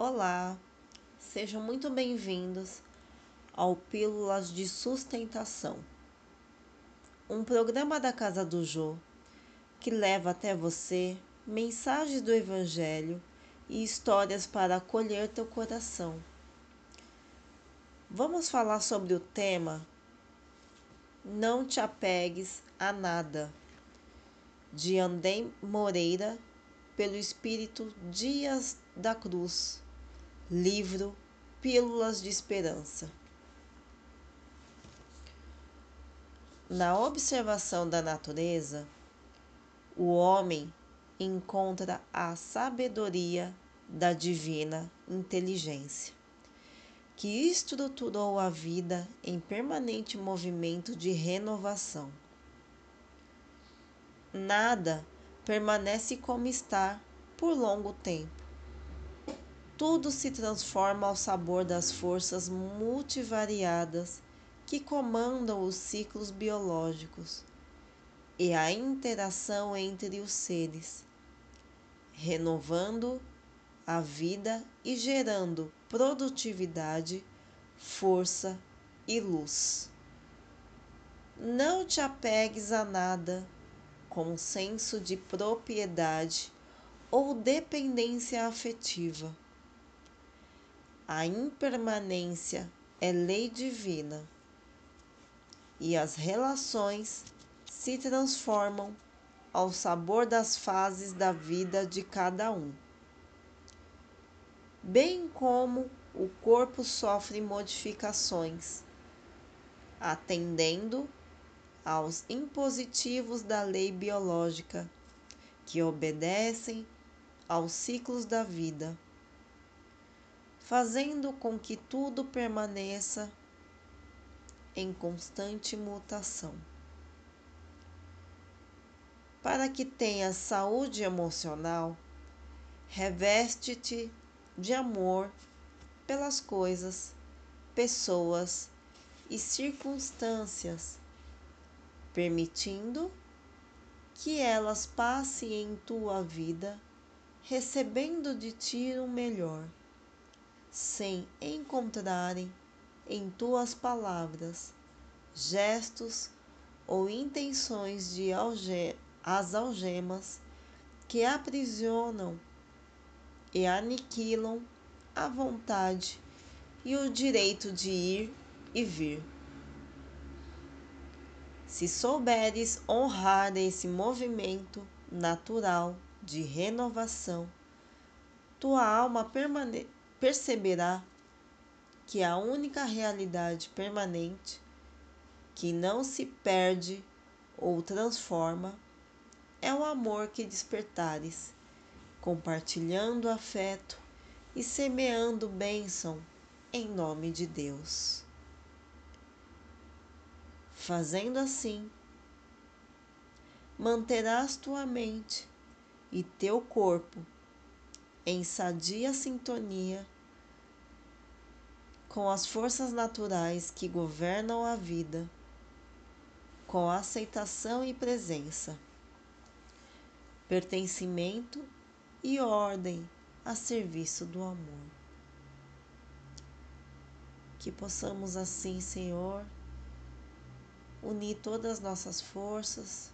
Olá, sejam muito bem-vindos ao Pílulas de Sustentação, um programa da Casa do Jô que leva até você mensagens do Evangelho e histórias para acolher teu coração. Vamos falar sobre o tema Não te apegues a nada, de André Moreira, pelo Espírito Dias da Cruz Livro Pílulas de Esperança. Na observação da natureza, o homem encontra a sabedoria da divina inteligência, que estruturou a vida em permanente movimento de renovação. Nada permanece como está por longo tempo tudo se transforma ao sabor das forças multivariadas que comandam os ciclos biológicos e a interação entre os seres, renovando a vida e gerando produtividade, força e luz. Não te apegues a nada com senso de propriedade ou dependência afetiva a impermanência é lei divina e as relações se transformam ao sabor das fases da vida de cada um. Bem como o corpo sofre modificações, atendendo aos impositivos da lei biológica que obedecem aos ciclos da vida fazendo com que tudo permaneça em constante mutação. Para que tenhas saúde emocional, reveste-te de amor pelas coisas, pessoas e circunstâncias, permitindo que elas passem em tua vida, recebendo de ti o melhor sem encontrarem em tuas palavras, gestos ou intenções de alge as algemas que aprisionam e aniquilam a vontade e o direito de ir e vir. Se souberes honrar esse movimento natural de renovação, tua alma permanece perceberá que a única realidade permanente que não se perde ou transforma é o amor que despertares, compartilhando afeto e semeando bênção em nome de Deus. Fazendo assim, manterás tua mente e teu corpo em sadia sintonia com as forças naturais que governam a vida, com aceitação e presença, pertencimento e ordem a serviço do amor. Que possamos assim, Senhor, unir todas as nossas forças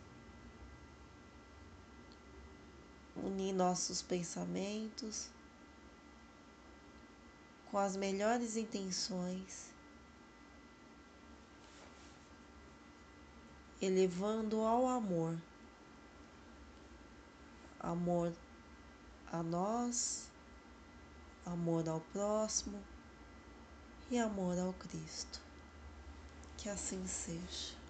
unir nossos pensamentos com as melhores intenções, elevando ao amor, amor a nós, amor ao próximo e amor ao Cristo. Que assim seja.